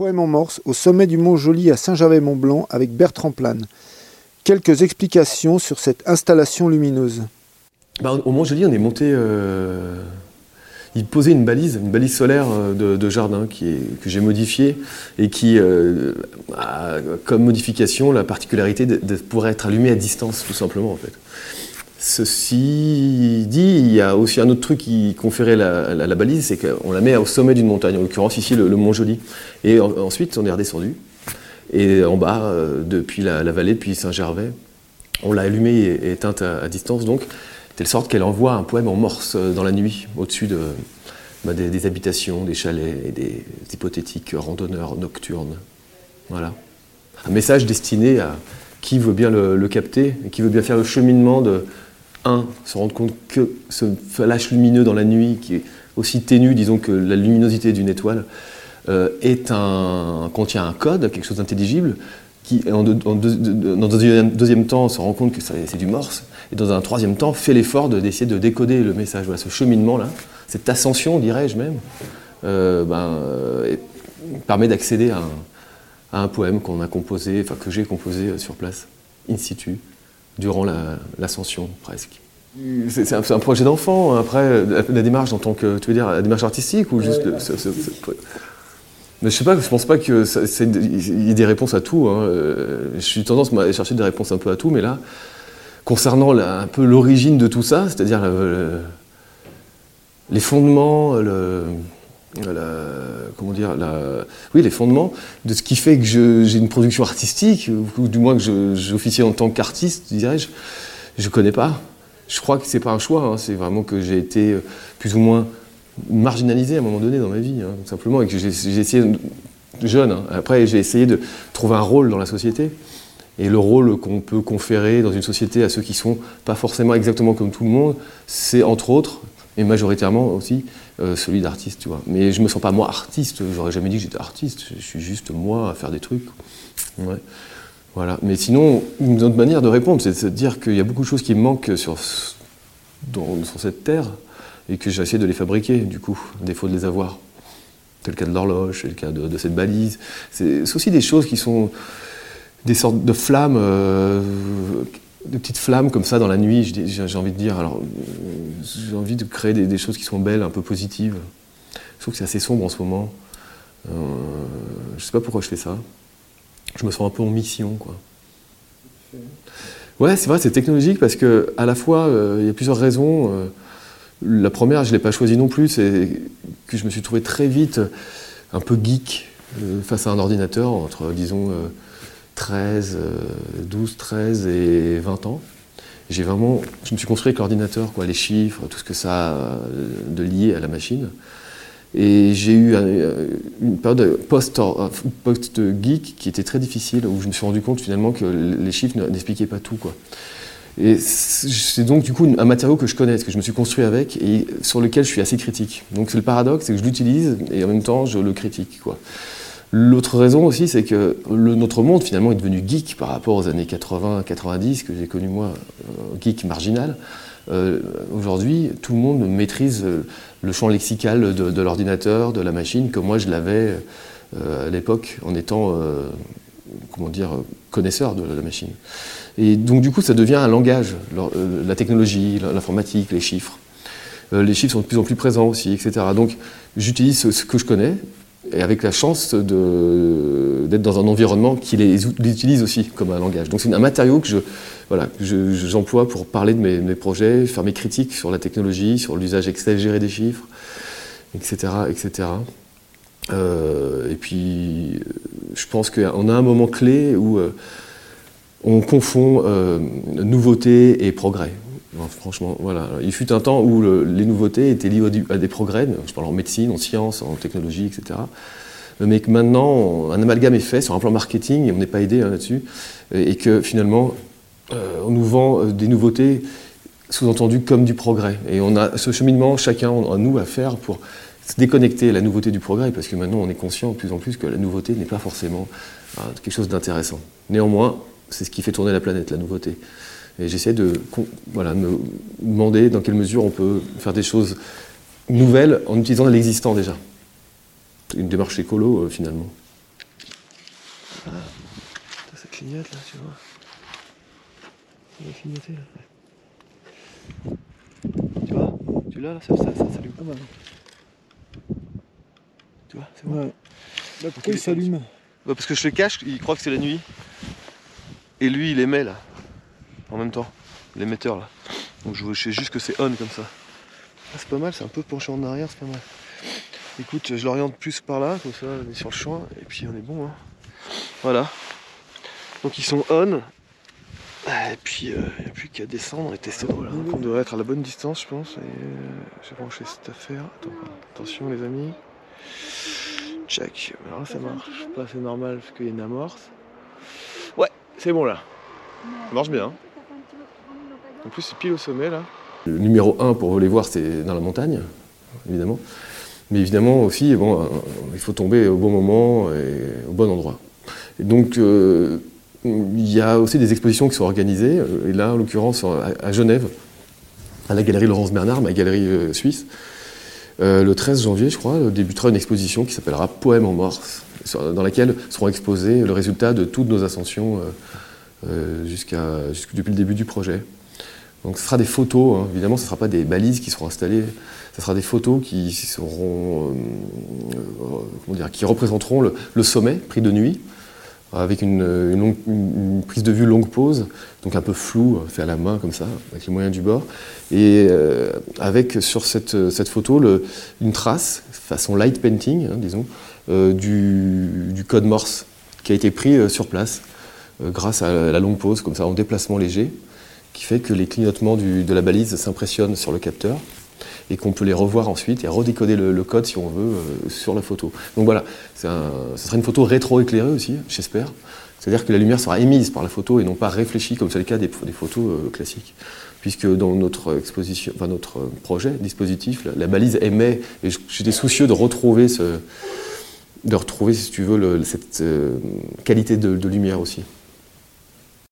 Poème en morse au sommet du mont Joli à Saint-Gervais-Mont-Blanc avec Bertrand Plane. Quelques explications sur cette installation lumineuse. Bah, au Mont Joli, on est monté. Euh, il posait une balise, une balise solaire euh, de, jardin que j'ai modifiée et qui euh, a comme modification la particularité de, de, pouvoir être allumée à distance, tout simplement en fait. Ceci dit, il y a aussi un autre truc qui conférait la, balise, c'est qu'on la met au sommet d'une montagne, en l'occurrence ici le, Mont Joli. Et ensuite, on est redescendu. Et en bas, euh, depuis la, vallée, depuis Saint-Gervais, on l'a allumée et, éteinte à, distance, donc, telle sorte qu'elle envoie un poème en morse euh, dans la nuit, au-dessus de, bah, des, habitations, des chalets et des hypothétiques randonneurs nocturnes. Voilà. Un message destiné à qui veut bien le, le capter, et qui veut bien faire le cheminement de un, se rendre compte que ce flash lumineux dans la nuit, qui est aussi ténu, disons, que la luminosité d'une étoile, euh, contient un code, quelque chose d'intelligible, qui, dans un deuxième, temps, se rend compte que c'est du morse, et dans un troisième temps, fait l'effort d'essayer de, décoder le message. Ce cheminement-là, cette ascension, dirais-je même, euh, ben, euh, permet d'accéder à, à, un poème qu'on a composé, enfin que j'ai composé sur place, in situ durant l'ascension presque. C'est un, projet d'enfant. Hein. Après, la, démarche en tant que, tu veux dire, la démarche artistique ou juste. mais je sais pas, je pense pas qu'il y ait des réponses à tout. Hein. Euh, je suis tendance à chercher des réponses un peu à tout, mais là, concernant un peu l'origine de tout ça, c'est-à-dire les fondements, le, comment dire, oui, les fondements de ce qui fait que j'ai une production artistique, ou, du moins que j'officie en tant qu'artiste, dirais-je, je ne connais pas. Je crois que c'est pas un choix, hein. c'est vraiment que j'ai été euh, plus ou moins marginalisé à un moment donné dans ma vie, hein, simplement, et que j'ai essayé, jeune, hein. après j'ai essayé de trouver un rôle dans la société, et le rôle qu'on peut conférer dans une société à ceux qui sont pas forcément exactement comme tout le monde, c'est entre autres, et majoritairement aussi, euh, celui d'artiste, tu vois. Mais je me sens pas moi artiste, j'aurais jamais dit que j'étais artiste, je suis juste moi à faire des trucs. Voilà. Mais sinon, une autre manière de répondre, c'est de dire qu'il y a beaucoup de choses qui me manquent sur, sur cette terre et que j'ai essayé de les fabriquer, du coup, à défaut de les avoir. C'est le cas de l'horloge, c'est le cas de, cette balise. C'est aussi des choses qui sont des sortes de flammes euh, de petites flammes comme ça dans la nuit, j'ai envie de dire. Alors, j'ai envie de créer des, choses qui sont belles, un peu positives. Je trouve que c'est assez sombre en ce moment. Euh, je sais pas pourquoi je fais ça. Je me sens un peu en mission, quoi. Ouais, c'est vrai, c'est technologique parce que à la fois, euh, il y a plusieurs raisons. Euh, la première, je l'ai pas choisie non plus, c'est que je me suis trouvé très vite un peu geek euh, face à un ordinateur entre, disons, 13, 12, 13 et 20 ans. J'ai vraiment, je me suis construit avec l'ordinateur, quoi, les chiffres, tout ce que ça a de lié à la machine. Et j'ai eu une période post-geek qui était très difficile, où je me suis rendu compte finalement que les chiffres n'expliquaient pas tout. Quoi. Et c'est donc du coup un matériau que je connais, que je me suis construit avec et sur lequel je suis assez critique. Donc c'est le paradoxe, c'est que je l'utilise et en même temps je le critique. Quoi. L'autre raison aussi, c'est que notre monde finalement est devenu geek par rapport aux années 80-90 que j'ai connu moi, euh, geek marginal. Euh, aujourd'hui, tout le monde maîtrise euh, le champ lexical de, l'ordinateur, de la machine, comme moi je l'avais à l'époque en étant, comment dire, connaisseur de la machine. Et donc du coup, ça devient un langage, la technologie, l'informatique, les chiffres. les chiffres sont de plus en plus présents aussi, etc. Donc j'utilise ce que je connais, et avec la chance d'être dans un environnement qui les, utilise aussi comme un langage. Donc c'est un matériau que je voilà, j'emploie pour parler de mes, projets, faire mes critiques sur la technologie, sur l'usage exagéré des chiffres, etc. etc. Euh, et puis je pense qu'on a un moment clé où euh, on confond euh, nouveauté et progrès. Franchement, voilà. Il fut un temps où les nouveautés étaient liées à des progrès, je parle en médecine, en sciences, en technologie, etc. Mais que maintenant, un amalgame est fait sur un plan marketing, et on n'est pas aidé hein, là-dessus, et que finalement, euh, on nous vend euh, des nouveautés sous-entendues comme du progrès. Et on a ce cheminement, chacun à nous, à faire pour se déconnecter la nouveauté du progrès, parce que maintenant on est conscient de plus en plus que la nouveauté n'est pas forcément euh, quelque chose d'intéressant. Néanmoins, c'est ce qui fait tourner la planète, la nouveauté. Et j'essaie de voilà, me demander dans quelle mesure on peut faire des choses nouvelles en utilisant l'existant déjà. Une démarche écolo, finalement. Ah, ça clignote là, tu vois. Ça va clignoter là. Tu vois Tu l'as là, ça, ça, ça s'allume pas mal. Tu vois, c'est bon. Ouais. Là, pourquoi il s'allume Bah, parce que je le cache, il croit que c'est la nuit. Et lui, il émet là. En même temps. L'émetteur là. Donc je sais juste que c'est on comme ça. Ah, c'est pas mal, c'est un peu penché en arrière, c'est pas mal. Écoute, je l'oriente plus par là, comme ça, on est sur le champ, et puis on est bon. Hein. Voilà. Donc ils sont on. Et puis il n'y a plus qu'à descendre et tester. Voilà. Donc on devrait être à la bonne distance, je pense. Et euh, j'ai branché cette affaire. Attends, attention les amis. Check. Alors ça marche. Pas c'est normal parce qu'il y a une amorce. Ouais, c'est bon là. Ça marche bien. En plus c'est pile au sommet là. Le numéro 1 pour les voir c'est dans la montagne, évidemment. Mais évidemment aussi, bon, euh, il faut tomber au bon moment et au bon endroit. Donc euh, il y a aussi des expositions qui sont organisées, euh, et là en l'occurrence à, Genève, à la galerie Laurence Bernard, ma galerie suisse. Le 13 janvier, je crois, débutera une exposition qui s'appellera Poème en morse, dans laquelle seront exposés le résultat de toutes nos ascensions jusqu'à, jusqu' depuis le début du projet. Donc ce sera des photos, hein. évidemment, ce ne sera pas des balises qui seront installées, ce sera des photos qui seront, euh, euh, qui représenteront le, sommet pris de nuit, avec une, une prise de vue longue pause, donc un peu flou, fait à la main comme ça, avec les moyens du bord, et euh, avec sur cette, photo une trace, façon light painting, hein, disons, euh, du, du code Morse qui a été pris euh, sur place euh, grâce à la longue pause, comme ça, en déplacement léger, qui fait que les clignotements de la balise s'impressionnent sur le capteur et qu'on peut les revoir ensuite et redécoder le, code si on veut euh, sur la photo. Donc voilà, ce sera une photo rétro-éclairée aussi, j'espère. C'est-à-dire que la lumière sera émise par la photo et non pas réfléchie comme c'est le cas des, photos euh, classiques. Puisque dans notre exposition, enfin notre euh, projet, dispositif, la, balise émet, et j'étais soucieux de retrouver ce, de retrouver, si tu veux, cette qualité de lumière aussi.